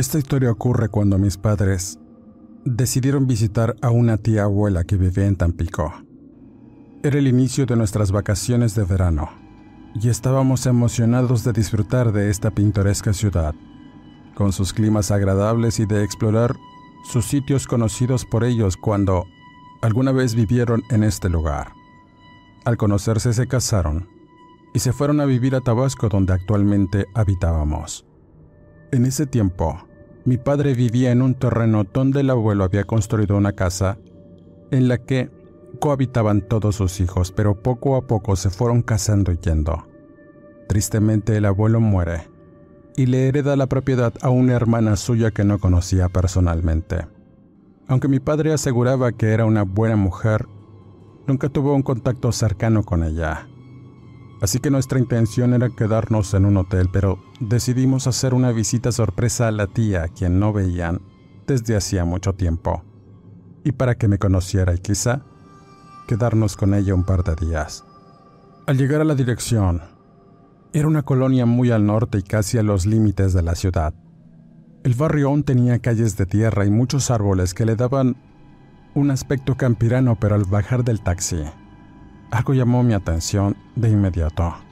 Esta historia ocurre cuando mis padres decidieron visitar a una tía abuela que vivía en Tampico. Era el inicio de nuestras vacaciones de verano y estábamos emocionados de disfrutar de esta pintoresca ciudad, con sus climas agradables y de explorar sus sitios conocidos por ellos cuando alguna vez vivieron en este lugar. Al conocerse se casaron y se fueron a vivir a Tabasco donde actualmente habitábamos. En ese tiempo, mi padre vivía en un terreno donde el abuelo había construido una casa en la que cohabitaban todos sus hijos, pero poco a poco se fueron casando y yendo. Tristemente el abuelo muere y le hereda la propiedad a una hermana suya que no conocía personalmente. Aunque mi padre aseguraba que era una buena mujer, nunca tuvo un contacto cercano con ella. Así que nuestra intención era quedarnos en un hotel, pero decidimos hacer una visita sorpresa a la tía, quien no veían desde hacía mucho tiempo. Y para que me conociera y quizá quedarnos con ella un par de días. Al llegar a la dirección, era una colonia muy al norte y casi a los límites de la ciudad. El barrio aún tenía calles de tierra y muchos árboles que le daban un aspecto campirano, pero al bajar del taxi, algo llamó mi atención de inmediato.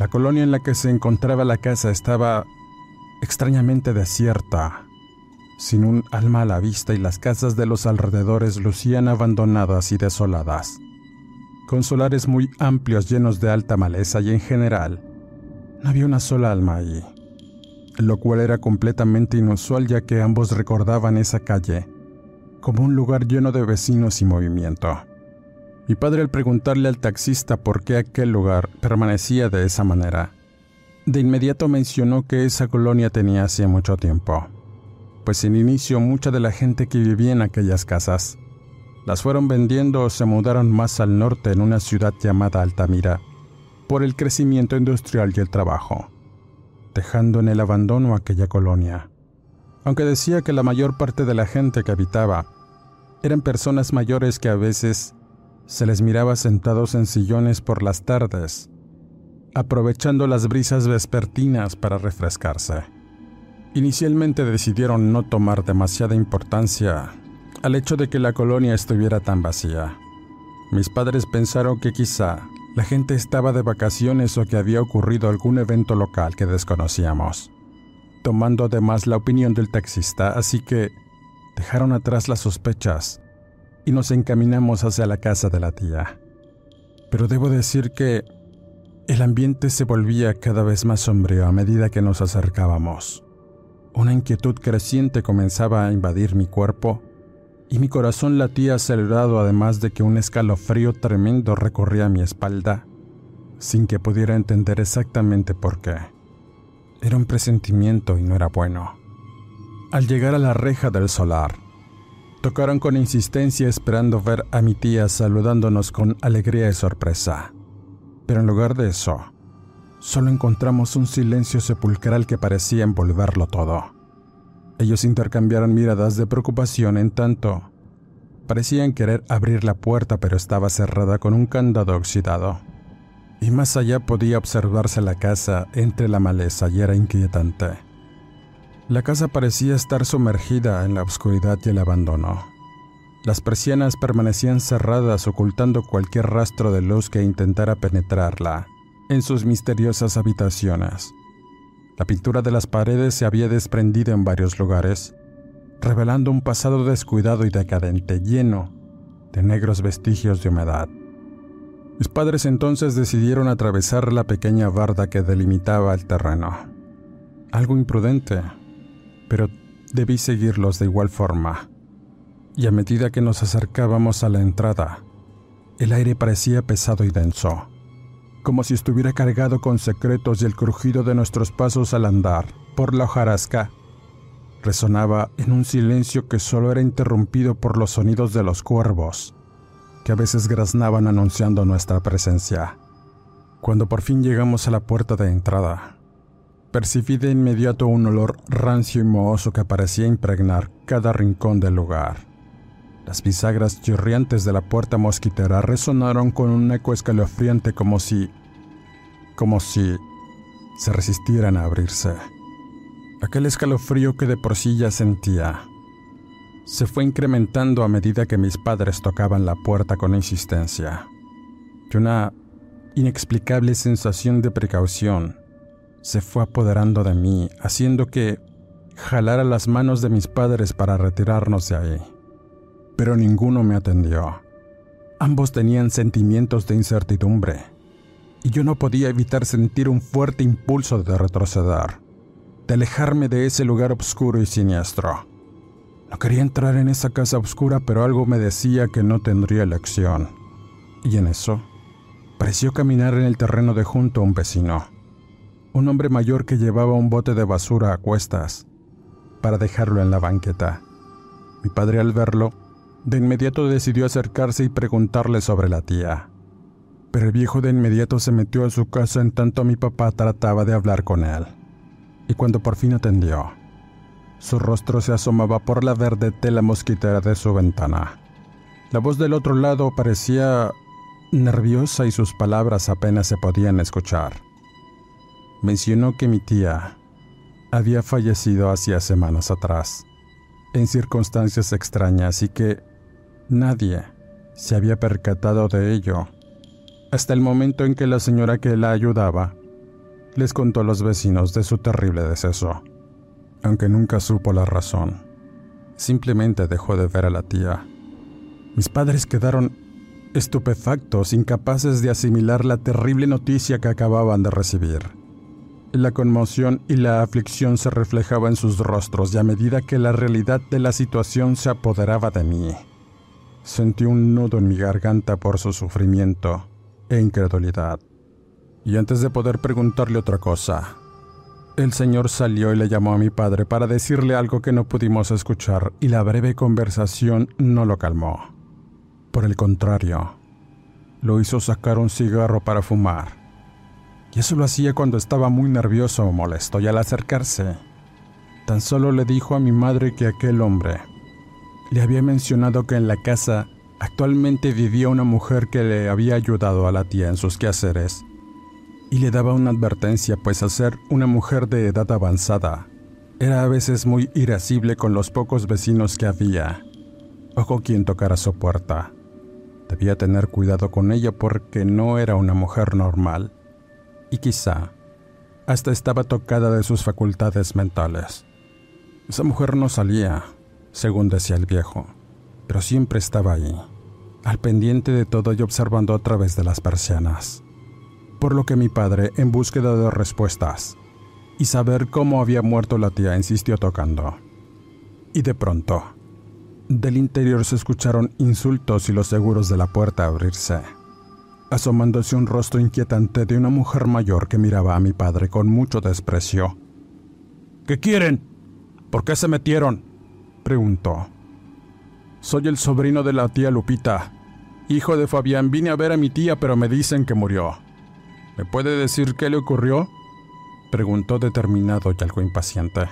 La colonia en la que se encontraba la casa estaba extrañamente desierta, sin un alma a la vista y las casas de los alrededores lucían abandonadas y desoladas, con solares muy amplios llenos de alta maleza y en general no había una sola alma allí, lo cual era completamente inusual ya que ambos recordaban esa calle como un lugar lleno de vecinos y movimiento. Mi padre al preguntarle al taxista por qué aquel lugar permanecía de esa manera, de inmediato mencionó que esa colonia tenía hacía mucho tiempo, pues en inicio mucha de la gente que vivía en aquellas casas las fueron vendiendo o se mudaron más al norte en una ciudad llamada Altamira, por el crecimiento industrial y el trabajo, dejando en el abandono aquella colonia. Aunque decía que la mayor parte de la gente que habitaba eran personas mayores que a veces se les miraba sentados en sillones por las tardes, aprovechando las brisas vespertinas para refrescarse. Inicialmente decidieron no tomar demasiada importancia al hecho de que la colonia estuviera tan vacía. Mis padres pensaron que quizá la gente estaba de vacaciones o que había ocurrido algún evento local que desconocíamos, tomando además la opinión del taxista, así que dejaron atrás las sospechas y nos encaminamos hacia la casa de la tía. Pero debo decir que el ambiente se volvía cada vez más sombrío a medida que nos acercábamos. Una inquietud creciente comenzaba a invadir mi cuerpo y mi corazón latía acelerado además de que un escalofrío tremendo recorría mi espalda sin que pudiera entender exactamente por qué. Era un presentimiento y no era bueno. Al llegar a la reja del solar, Tocaron con insistencia esperando ver a mi tía saludándonos con alegría y sorpresa. Pero en lugar de eso, solo encontramos un silencio sepulcral que parecía envolverlo todo. Ellos intercambiaron miradas de preocupación en tanto parecían querer abrir la puerta pero estaba cerrada con un candado oxidado. Y más allá podía observarse la casa entre la maleza y era inquietante. La casa parecía estar sumergida en la oscuridad y el abandono. Las persianas permanecían cerradas ocultando cualquier rastro de luz que intentara penetrarla en sus misteriosas habitaciones. La pintura de las paredes se había desprendido en varios lugares, revelando un pasado descuidado y decadente lleno de negros vestigios de humedad. Mis padres entonces decidieron atravesar la pequeña barda que delimitaba el terreno. Algo imprudente, pero debí seguirlos de igual forma y a medida que nos acercábamos a la entrada, el aire parecía pesado y denso, como si estuviera cargado con secretos y el crujido de nuestros pasos al andar por la hojarasca resonaba en un silencio que solo era interrumpido por los sonidos de los cuervos, que a veces graznaban anunciando nuestra presencia. Cuando por fin llegamos a la puerta de entrada, percibí de inmediato un olor rancio y mohoso que parecía impregnar cada rincón del lugar. Las bisagras chirriantes de la puerta mosquitera resonaron con un eco escalofriante como si... como si... se resistieran a abrirse. Aquel escalofrío que de por sí ya sentía se fue incrementando a medida que mis padres tocaban la puerta con insistencia. Y una inexplicable sensación de precaución se fue apoderando de mí, haciendo que jalara las manos de mis padres para retirarnos de ahí pero ninguno me atendió. Ambos tenían sentimientos de incertidumbre, y yo no podía evitar sentir un fuerte impulso de retroceder, de alejarme de ese lugar oscuro y siniestro. No quería entrar en esa casa oscura, pero algo me decía que no tendría elección. Y en eso, pareció caminar en el terreno de junto a un vecino, un hombre mayor que llevaba un bote de basura a cuestas para dejarlo en la banqueta. Mi padre al verlo de inmediato decidió acercarse y preguntarle sobre la tía. Pero el viejo de inmediato se metió a su casa en tanto mi papá trataba de hablar con él. Y cuando por fin atendió, su rostro se asomaba por la verde tela mosquitera de su ventana. La voz del otro lado parecía nerviosa y sus palabras apenas se podían escuchar. Mencionó que mi tía había fallecido hacía semanas atrás, en circunstancias extrañas y que Nadie se había percatado de ello, hasta el momento en que la señora que la ayudaba les contó a los vecinos de su terrible deceso, aunque nunca supo la razón. Simplemente dejó de ver a la tía. Mis padres quedaron estupefactos, incapaces de asimilar la terrible noticia que acababan de recibir. La conmoción y la aflicción se reflejaban en sus rostros y a medida que la realidad de la situación se apoderaba de mí, Sentí un nudo en mi garganta por su sufrimiento e incredulidad. Y antes de poder preguntarle otra cosa, el señor salió y le llamó a mi padre para decirle algo que no pudimos escuchar y la breve conversación no lo calmó. Por el contrario, lo hizo sacar un cigarro para fumar. Y eso lo hacía cuando estaba muy nervioso o molesto y al acercarse, tan solo le dijo a mi madre que aquel hombre le había mencionado que en la casa actualmente vivía una mujer que le había ayudado a la tía en sus quehaceres y le daba una advertencia, pues al ser una mujer de edad avanzada, era a veces muy irascible con los pocos vecinos que había, o con quien tocara su puerta. Debía tener cuidado con ella porque no era una mujer normal, y quizá hasta estaba tocada de sus facultades mentales. Esa mujer no salía, según decía el viejo, pero siempre estaba ahí, al pendiente de todo y observando a través de las persianas. Por lo que mi padre, en búsqueda de respuestas y saber cómo había muerto la tía, insistió tocando. Y de pronto, del interior se escucharon insultos y los seguros de la puerta abrirse, asomándose un rostro inquietante de una mujer mayor que miraba a mi padre con mucho desprecio. ¿Qué quieren? ¿Por qué se metieron? preguntó. Soy el sobrino de la tía Lupita, hijo de Fabián. Vine a ver a mi tía, pero me dicen que murió. ¿Me puede decir qué le ocurrió? preguntó determinado y algo impaciente.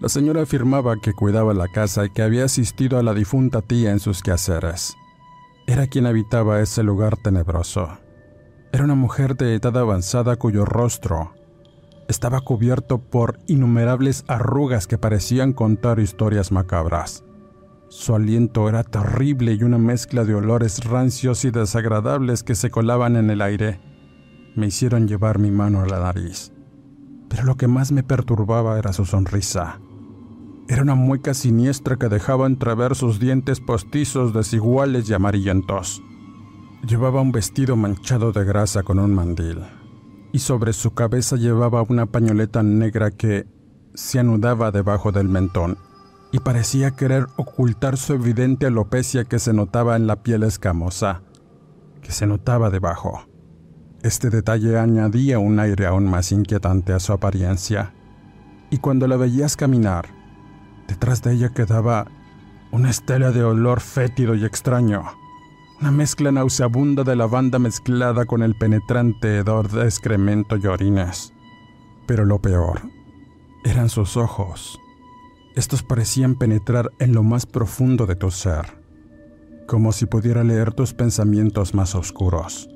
La señora afirmaba que cuidaba la casa y que había asistido a la difunta tía en sus quehaceres. Era quien habitaba ese lugar tenebroso. Era una mujer de edad avanzada cuyo rostro estaba cubierto por innumerables arrugas que parecían contar historias macabras. Su aliento era terrible y una mezcla de olores rancios y desagradables que se colaban en el aire me hicieron llevar mi mano a la nariz. Pero lo que más me perturbaba era su sonrisa. Era una mueca siniestra que dejaba entrever sus dientes postizos desiguales y amarillentos. Llevaba un vestido manchado de grasa con un mandil, y sobre su cabeza llevaba una pañoleta negra que se anudaba debajo del mentón y parecía querer ocultar su evidente alopecia que se notaba en la piel escamosa, que se notaba debajo. Este detalle añadía un aire aún más inquietante a su apariencia, y cuando la veías caminar, detrás de ella quedaba una estela de olor fétido y extraño, una mezcla nauseabunda de lavanda mezclada con el penetrante hedor de excremento y orines. Pero lo peor eran sus ojos. Estos parecían penetrar en lo más profundo de tu ser, como si pudiera leer tus pensamientos más oscuros.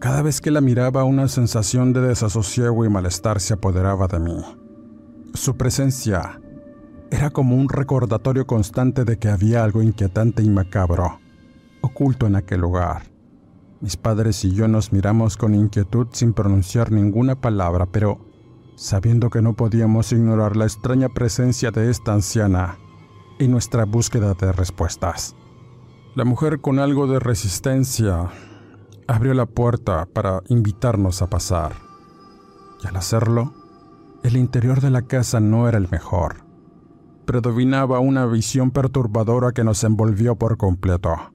Cada vez que la miraba una sensación de desasosiego y malestar se apoderaba de mí. Su presencia era como un recordatorio constante de que había algo inquietante y macabro oculto en aquel lugar. Mis padres y yo nos miramos con inquietud sin pronunciar ninguna palabra, pero sabiendo que no podíamos ignorar la extraña presencia de esta anciana y nuestra búsqueda de respuestas. La mujer con algo de resistencia abrió la puerta para invitarnos a pasar. Y al hacerlo, el interior de la casa no era el mejor. Predominaba una visión perturbadora que nos envolvió por completo.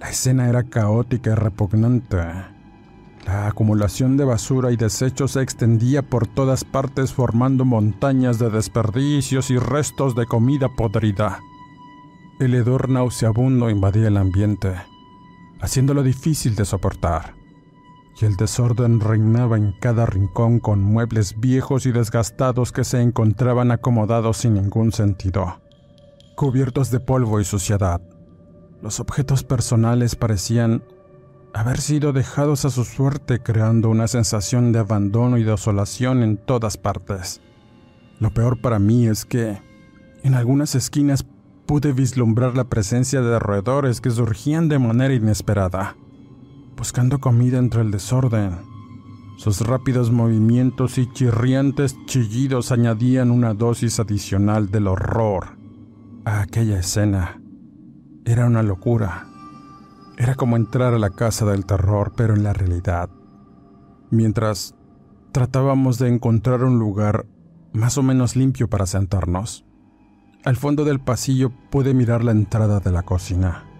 La escena era caótica y repugnante. La acumulación de basura y desechos se extendía por todas partes formando montañas de desperdicios y restos de comida podrida. El hedor nauseabundo invadía el ambiente haciéndolo difícil de soportar. El desorden reinaba en cada rincón con muebles viejos y desgastados que se encontraban acomodados sin ningún sentido, cubiertos de polvo y suciedad. Los objetos personales parecían haber sido dejados a su suerte creando una sensación de abandono y desolación en todas partes. Lo peor para mí es que en algunas esquinas pude vislumbrar la presencia de roedores que surgían de manera inesperada, buscando comida entre el desorden. Sus rápidos movimientos y chirriantes chillidos añadían una dosis adicional del horror a aquella escena. Era una locura. Era como entrar a la casa del terror, pero en la realidad. Mientras tratábamos de encontrar un lugar más o menos limpio para sentarnos, al fondo del pasillo pude mirar la entrada de la cocina.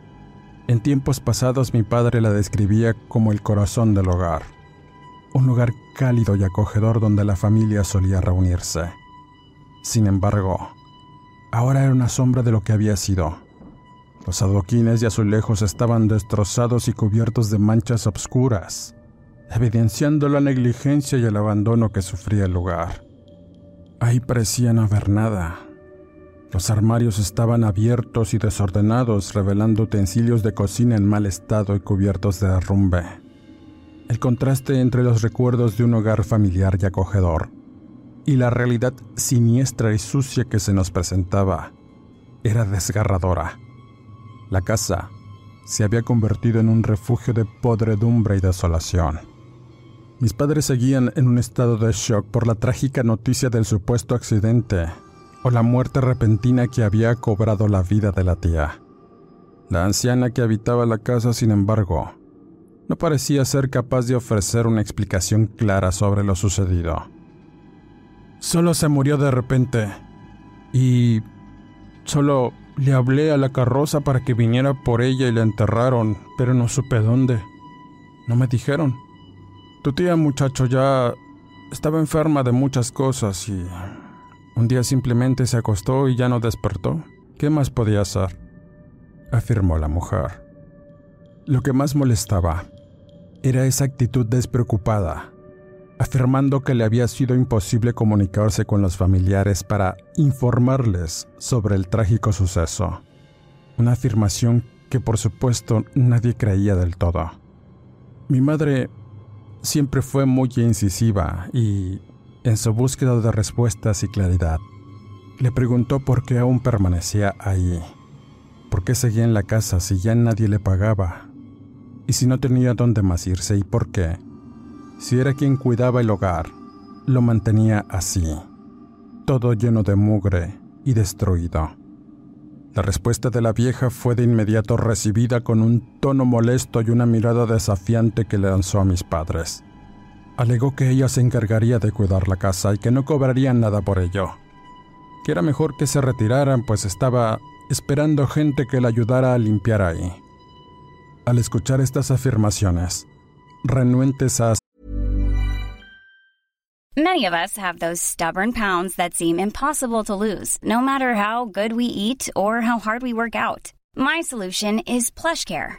En tiempos pasados mi padre la describía como el corazón del hogar, un lugar cálido y acogedor donde la familia solía reunirse. Sin embargo, ahora era una sombra de lo que había sido. Los adoquines y azulejos estaban destrozados y cubiertos de manchas obscuras, evidenciando la negligencia y el abandono que sufría el lugar. Ahí parecía no haber nada, los armarios estaban abiertos y desordenados, revelando utensilios de cocina en mal estado y cubiertos de derrumbe. El contraste entre los recuerdos de un hogar familiar y acogedor y la realidad siniestra y sucia que se nos presentaba era desgarradora. La casa se había convertido en un refugio de podredumbre y desolación. Mis padres seguían en un estado de shock por la trágica noticia del supuesto accidente o la muerte repentina que había cobrado la vida de la tía. La anciana que habitaba la casa, sin embargo, no parecía ser capaz de ofrecer una explicación clara sobre lo sucedido. Solo se murió de repente y solo le hablé a la carroza para que viniera por ella y la enterraron, pero no supe dónde. No me dijeron. Tu tía, muchacho, ya estaba enferma de muchas cosas y un día simplemente se acostó y ya no despertó. ¿Qué más podía hacer? afirmó la mujer. Lo que más molestaba era esa actitud despreocupada, afirmando que le había sido imposible comunicarse con los familiares para informarles sobre el trágico suceso. Una afirmación que por supuesto nadie creía del todo. Mi madre siempre fue muy incisiva y, en su búsqueda de respuestas y claridad, le preguntó por qué aún permanecía ahí, por qué seguía en la casa si ya nadie le pagaba, y si no tenía dónde más irse y por qué, si era quien cuidaba el hogar, lo mantenía así, todo lleno de mugre y destruido. La respuesta de la vieja fue de inmediato recibida con un tono molesto y una mirada desafiante que le lanzó a mis padres. Alegó que ella se encargaría de cuidar la casa y que no cobrarían nada por ello que era mejor que se retiraran pues estaba esperando gente que le ayudara a limpiar ahí. Al escuchar estas afirmaciones, renuentes a Many of us have those stubborn pounds that seem impossible to lose, no matter how good we eat or how hard we work out. My solution is PlushCare.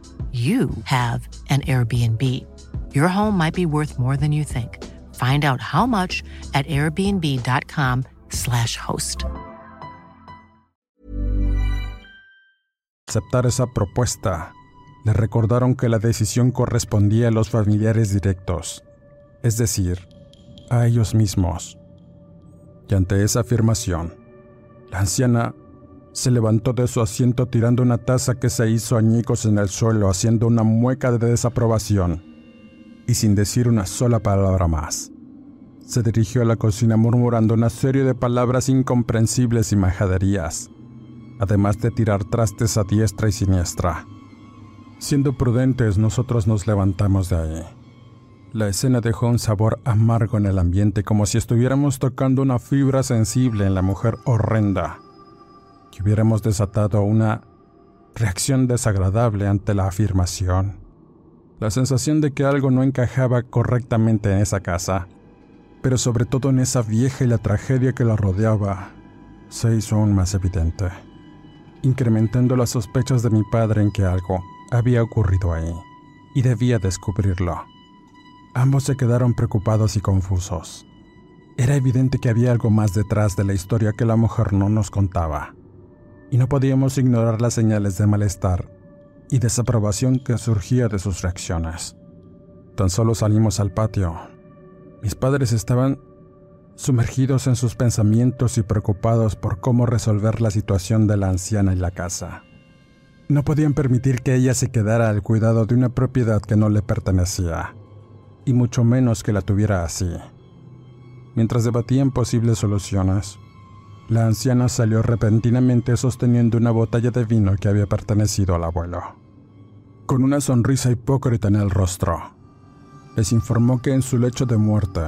you have an Airbnb. Your home might be worth more than you think. Find out how much at airbnb.com/slash host. Aceptar esa propuesta, le recordaron que la decisión correspondía a los familiares directos, es decir, a ellos mismos. Y ante esa afirmación, la anciana se levantó de su asiento tirando una taza que se hizo añicos en el suelo, haciendo una mueca de desaprobación, y sin decir una sola palabra más. Se dirigió a la cocina murmurando una serie de palabras incomprensibles y majaderías, además de tirar trastes a diestra y siniestra. Siendo prudentes, nosotros nos levantamos de ahí. La escena dejó un sabor amargo en el ambiente como si estuviéramos tocando una fibra sensible en la mujer horrenda que hubiéramos desatado una reacción desagradable ante la afirmación. La sensación de que algo no encajaba correctamente en esa casa, pero sobre todo en esa vieja y la tragedia que la rodeaba, se hizo aún más evidente, incrementando las sospechas de mi padre en que algo había ocurrido ahí, y debía descubrirlo. Ambos se quedaron preocupados y confusos. Era evidente que había algo más detrás de la historia que la mujer no nos contaba y no podíamos ignorar las señales de malestar y desaprobación que surgía de sus reacciones. Tan solo salimos al patio. Mis padres estaban sumergidos en sus pensamientos y preocupados por cómo resolver la situación de la anciana en la casa. No podían permitir que ella se quedara al cuidado de una propiedad que no le pertenecía, y mucho menos que la tuviera así. Mientras debatían posibles soluciones, la anciana salió repentinamente sosteniendo una botella de vino que había pertenecido al abuelo. Con una sonrisa hipócrita en el rostro, les informó que en su lecho de muerte,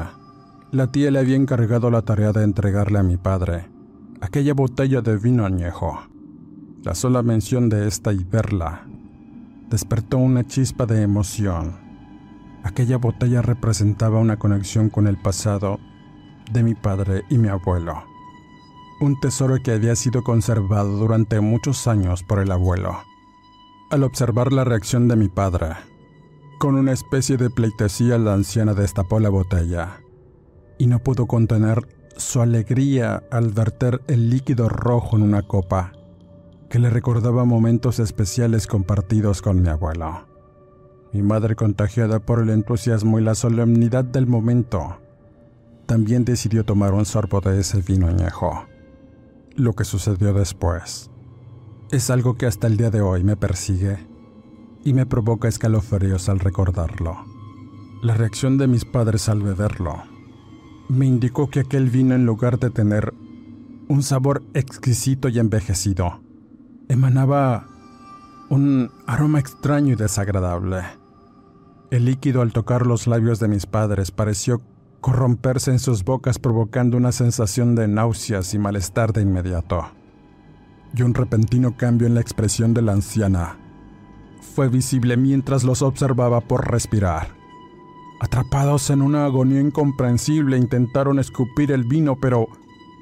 la tía le había encargado la tarea de entregarle a mi padre aquella botella de vino añejo. La sola mención de esta y verla despertó una chispa de emoción. Aquella botella representaba una conexión con el pasado de mi padre y mi abuelo un tesoro que había sido conservado durante muchos años por el abuelo. Al observar la reacción de mi padre, con una especie de pleitesía la anciana destapó la botella y no pudo contener su alegría al verter el líquido rojo en una copa que le recordaba momentos especiales compartidos con mi abuelo. Mi madre, contagiada por el entusiasmo y la solemnidad del momento, también decidió tomar un sorbo de ese vino añejo lo que sucedió después Es algo que hasta el día de hoy me persigue y me provoca escalofríos al recordarlo. La reacción de mis padres al beberlo me indicó que aquel vino en lugar de tener un sabor exquisito y envejecido, emanaba un aroma extraño y desagradable. El líquido al tocar los labios de mis padres pareció corromperse en sus bocas provocando una sensación de náuseas y malestar de inmediato. Y un repentino cambio en la expresión de la anciana fue visible mientras los observaba por respirar. Atrapados en una agonía incomprensible intentaron escupir el vino, pero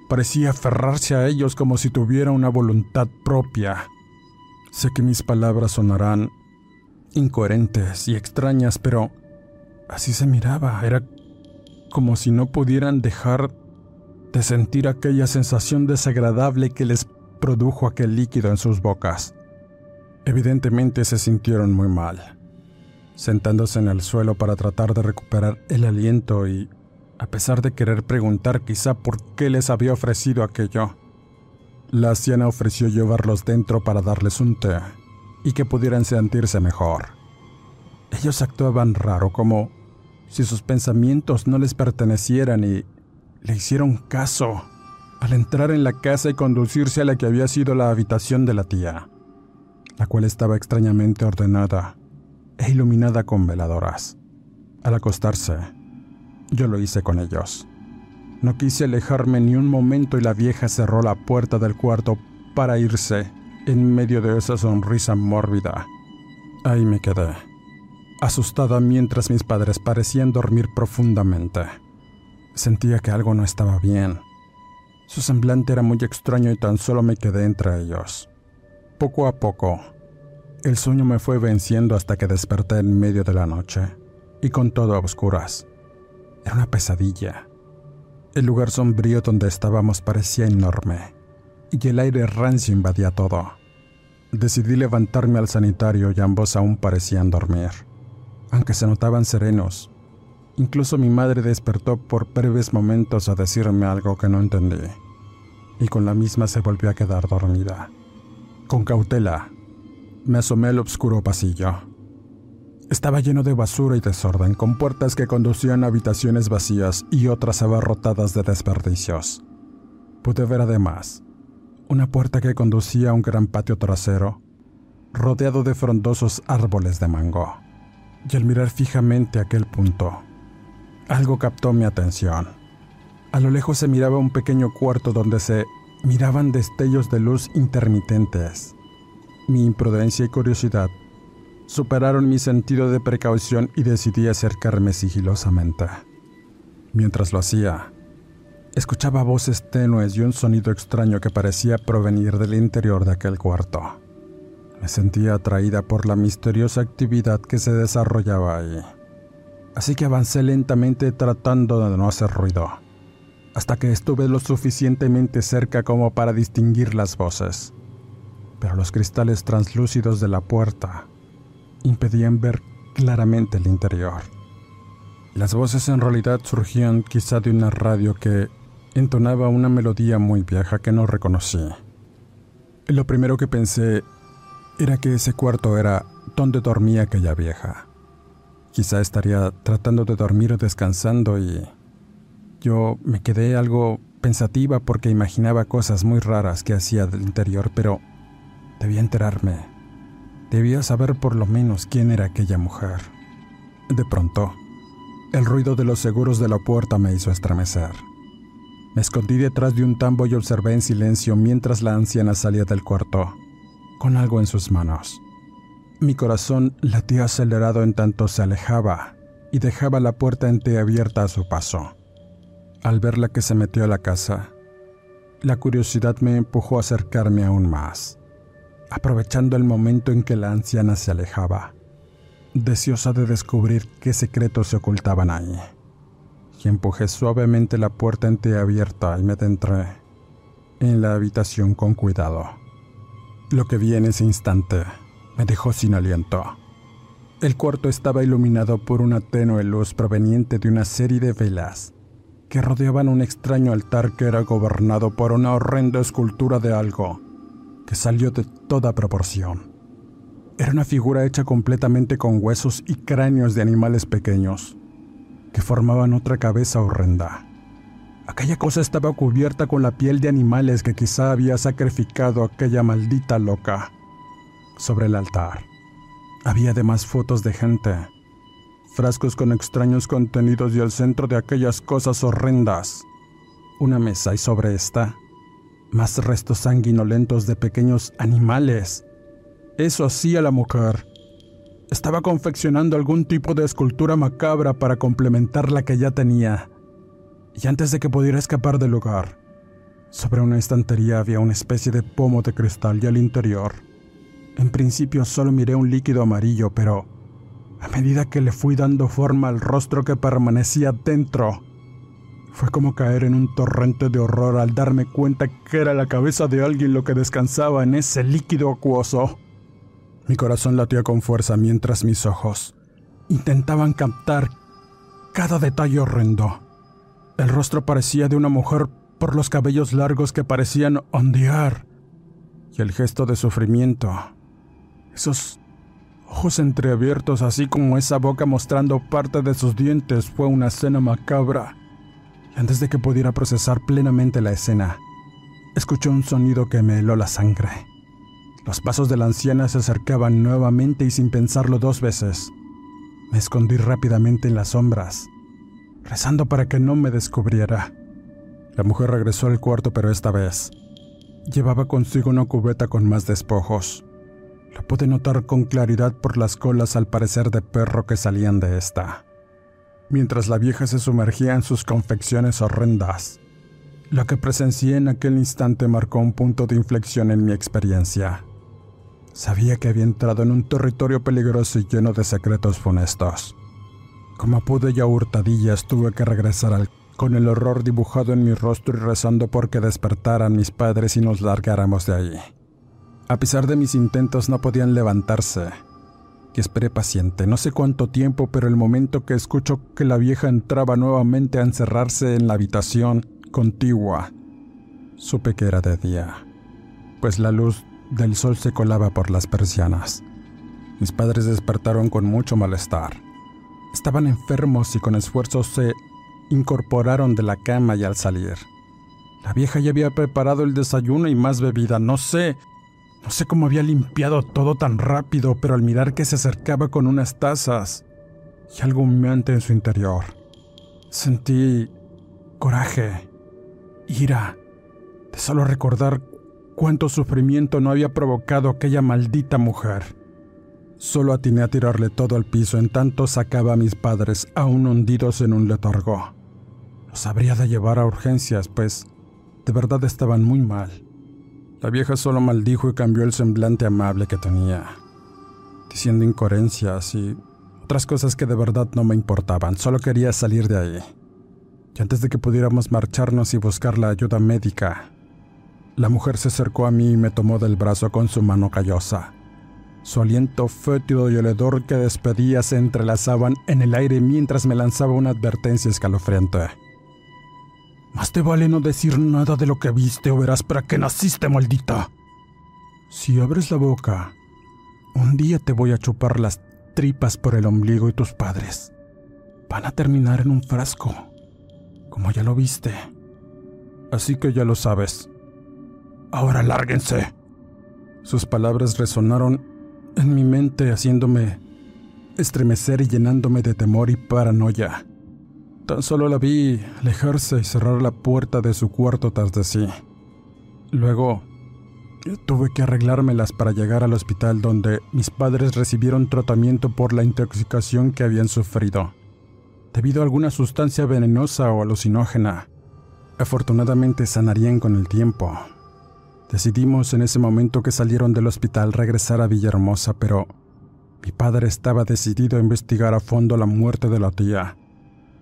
parecía aferrarse a ellos como si tuviera una voluntad propia. Sé que mis palabras sonarán incoherentes y extrañas, pero así se miraba. Era como si no pudieran dejar de sentir aquella sensación desagradable que les produjo aquel líquido en sus bocas. Evidentemente se sintieron muy mal, sentándose en el suelo para tratar de recuperar el aliento y, a pesar de querer preguntar quizá por qué les había ofrecido aquello, la anciana ofreció llevarlos dentro para darles un té y que pudieran sentirse mejor. Ellos actuaban raro, como si sus pensamientos no les pertenecieran y le hicieron caso al entrar en la casa y conducirse a la que había sido la habitación de la tía, la cual estaba extrañamente ordenada e iluminada con veladoras. Al acostarse, yo lo hice con ellos. No quise alejarme ni un momento y la vieja cerró la puerta del cuarto para irse en medio de esa sonrisa mórbida. Ahí me quedé, asustada mientras mis padres parecían dormir profundamente. Sentía que algo no estaba bien. Su semblante era muy extraño y tan solo me quedé entre ellos. Poco a poco, el sueño me fue venciendo hasta que desperté en medio de la noche, y con todo a oscuras. Era una pesadilla. El lugar sombrío donde estábamos parecía enorme y el aire rancio invadía todo. Decidí levantarme al sanitario y ambos aún parecían dormir, aunque se notaban serenos. Incluso mi madre despertó por breves momentos a decirme algo que no entendí, y con la misma se volvió a quedar dormida. Con cautela, me asomé al oscuro pasillo. Estaba lleno de basura y desorden, con puertas que conducían a habitaciones vacías y otras abarrotadas de desperdicios. Pude ver además una puerta que conducía a un gran patio trasero, rodeado de frondosos árboles de mango. Y al mirar fijamente aquel punto, algo captó mi atención. A lo lejos se miraba un pequeño cuarto donde se miraban destellos de luz intermitentes. Mi imprudencia y curiosidad superaron mi sentido de precaución y decidí acercarme sigilosamente. Mientras lo hacía, Escuchaba voces tenues y un sonido extraño que parecía provenir del interior de aquel cuarto. Me sentía atraída por la misteriosa actividad que se desarrollaba ahí. Así que avancé lentamente tratando de no hacer ruido, hasta que estuve lo suficientemente cerca como para distinguir las voces. Pero los cristales translúcidos de la puerta impedían ver claramente el interior. Las voces en realidad surgían quizá de una radio que entonaba una melodía muy vieja que no reconocí. Lo primero que pensé era que ese cuarto era donde dormía aquella vieja. Quizá estaría tratando de dormir o descansando y yo me quedé algo pensativa porque imaginaba cosas muy raras que hacía del interior, pero debía enterarme. Debía saber por lo menos quién era aquella mujer. De pronto, el ruido de los seguros de la puerta me hizo estremecer. Me escondí detrás de un tambo y observé en silencio mientras la anciana salía del cuarto, con algo en sus manos. Mi corazón latía acelerado en tanto se alejaba y dejaba la puerta entreabierta a su paso. Al verla que se metió a la casa, la curiosidad me empujó a acercarme aún más, aprovechando el momento en que la anciana se alejaba, deseosa de descubrir qué secretos se ocultaban ahí y empujé suavemente la puerta entreabierta y me adentré en la habitación con cuidado. Lo que vi en ese instante me dejó sin aliento. El cuarto estaba iluminado por una tenue luz proveniente de una serie de velas que rodeaban un extraño altar que era gobernado por una horrenda escultura de algo que salió de toda proporción. Era una figura hecha completamente con huesos y cráneos de animales pequeños, que formaban otra cabeza horrenda. Aquella cosa estaba cubierta con la piel de animales que quizá había sacrificado aquella maldita loca. Sobre el altar había además fotos de gente, frascos con extraños contenidos y al centro de aquellas cosas horrendas, una mesa y sobre esta, más restos sanguinolentos de pequeños animales. Eso hacía la mujer. Estaba confeccionando algún tipo de escultura macabra para complementar la que ya tenía. Y antes de que pudiera escapar del lugar, sobre una estantería había una especie de pomo de cristal y al interior. En principio solo miré un líquido amarillo, pero a medida que le fui dando forma al rostro que permanecía dentro, fue como caer en un torrente de horror al darme cuenta que era la cabeza de alguien lo que descansaba en ese líquido acuoso. Mi corazón latía con fuerza mientras mis ojos intentaban captar cada detalle horrendo. El rostro parecía de una mujer por los cabellos largos que parecían ondear y el gesto de sufrimiento. Esos ojos entreabiertos así como esa boca mostrando parte de sus dientes fue una escena macabra y antes de que pudiera procesar plenamente la escena, escuché un sonido que me heló la sangre. Los pasos de la anciana se acercaban nuevamente y sin pensarlo dos veces, me escondí rápidamente en las sombras, rezando para que no me descubriera. La mujer regresó al cuarto, pero esta vez llevaba consigo una cubeta con más despojos. Lo pude notar con claridad por las colas al parecer de perro que salían de esta mientras la vieja se sumergía en sus confecciones horrendas. Lo que presencié en aquel instante marcó un punto de inflexión en mi experiencia. Sabía que había entrado en un territorio peligroso y lleno de secretos funestos. Como pude ya hurtadillas, tuve que regresar al con el horror dibujado en mi rostro y rezando porque despertaran mis padres y nos largáramos de allí. A pesar de mis intentos no podían levantarse, y esperé paciente, no sé cuánto tiempo, pero el momento que escucho que la vieja entraba nuevamente a encerrarse en la habitación contigua, supe que era de día, pues la luz del sol se colaba por las persianas. Mis padres despertaron con mucho malestar. Estaban enfermos y con esfuerzo se incorporaron de la cama y al salir. La vieja ya había preparado el desayuno y más bebida, no sé, no sé cómo había limpiado todo tan rápido, pero al mirar que se acercaba con unas tazas y algo humeante en su interior, sentí coraje, ira, de solo recordar cuánto sufrimiento no había provocado aquella maldita mujer. Solo atiné a tirarle todo al piso en tanto sacaba a mis padres aún hundidos en un letargo. Los habría de llevar a urgencias, pues de verdad estaban muy mal. La vieja solo maldijo y cambió el semblante amable que tenía, diciendo incoherencias y otras cosas que de verdad no me importaban, solo quería salir de ahí. Y antes de que pudiéramos marcharnos y buscar la ayuda médica, la mujer se acercó a mí y me tomó del brazo con su mano callosa. Su aliento fétido y el que despedía se entrelazaban en el aire mientras me lanzaba una advertencia escalofriante. Más te vale no decir nada de lo que viste o verás para qué naciste, maldita. Si abres la boca, un día te voy a chupar las tripas por el ombligo y tus padres van a terminar en un frasco, como ya lo viste. Así que ya lo sabes. Ahora lárguense. Sus palabras resonaron en mi mente haciéndome estremecer y llenándome de temor y paranoia. Tan solo la vi alejarse y cerrar la puerta de su cuarto tras de sí. Luego, tuve que arreglármelas para llegar al hospital donde mis padres recibieron tratamiento por la intoxicación que habían sufrido, debido a alguna sustancia venenosa o alucinógena. Afortunadamente sanarían con el tiempo. Decidimos en ese momento que salieron del hospital regresar a Villahermosa, pero mi padre estaba decidido a investigar a fondo la muerte de la tía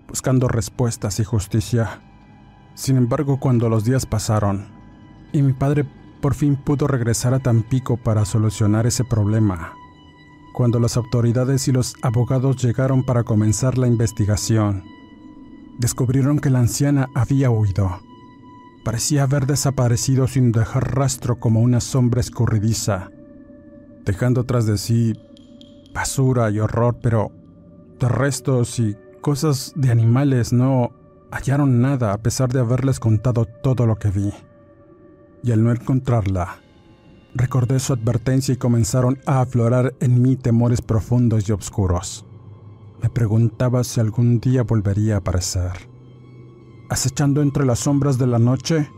buscando respuestas y justicia. Sin embargo, cuando los días pasaron y mi padre por fin pudo regresar a Tampico para solucionar ese problema, cuando las autoridades y los abogados llegaron para comenzar la investigación, descubrieron que la anciana había huido. Parecía haber desaparecido sin dejar rastro como una sombra escurridiza, dejando tras de sí basura y horror, pero de restos y cosas de animales no hallaron nada a pesar de haberles contado todo lo que vi. Y al no encontrarla, recordé su advertencia y comenzaron a aflorar en mí temores profundos y oscuros. Me preguntaba si algún día volvería a aparecer, acechando entre las sombras de la noche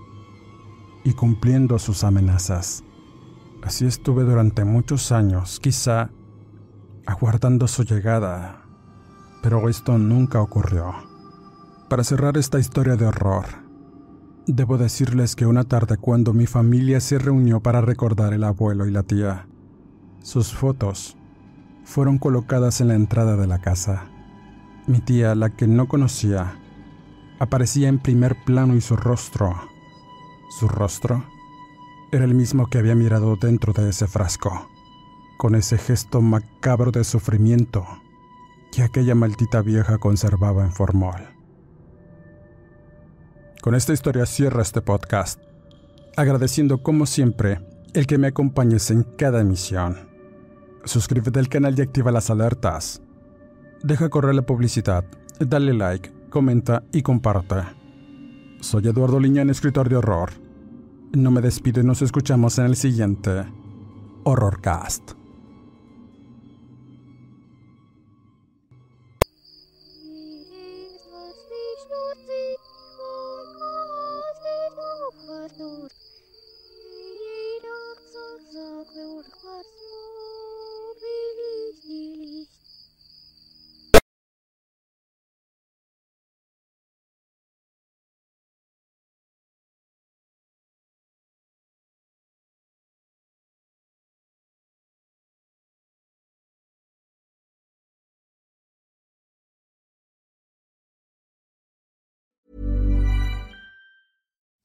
y cumpliendo sus amenazas. Así estuve durante muchos años, quizá aguardando su llegada, pero esto nunca ocurrió. Para cerrar esta historia de horror, debo decirles que una tarde cuando mi familia se reunió para recordar el abuelo y la tía, sus fotos fueron colocadas en la entrada de la casa. Mi tía, la que no conocía, aparecía en primer plano y su rostro, su rostro, era el mismo que había mirado dentro de ese frasco, con ese gesto macabro de sufrimiento que aquella maldita vieja conservaba en formol. Con esta historia cierra este podcast, agradeciendo como siempre el que me acompañes en cada emisión suscríbete al canal y activa las alertas. Deja correr la publicidad, dale like, comenta y comparte. Soy Eduardo Liñán, escritor de horror. No me despido y nos escuchamos en el siguiente Horrorcast.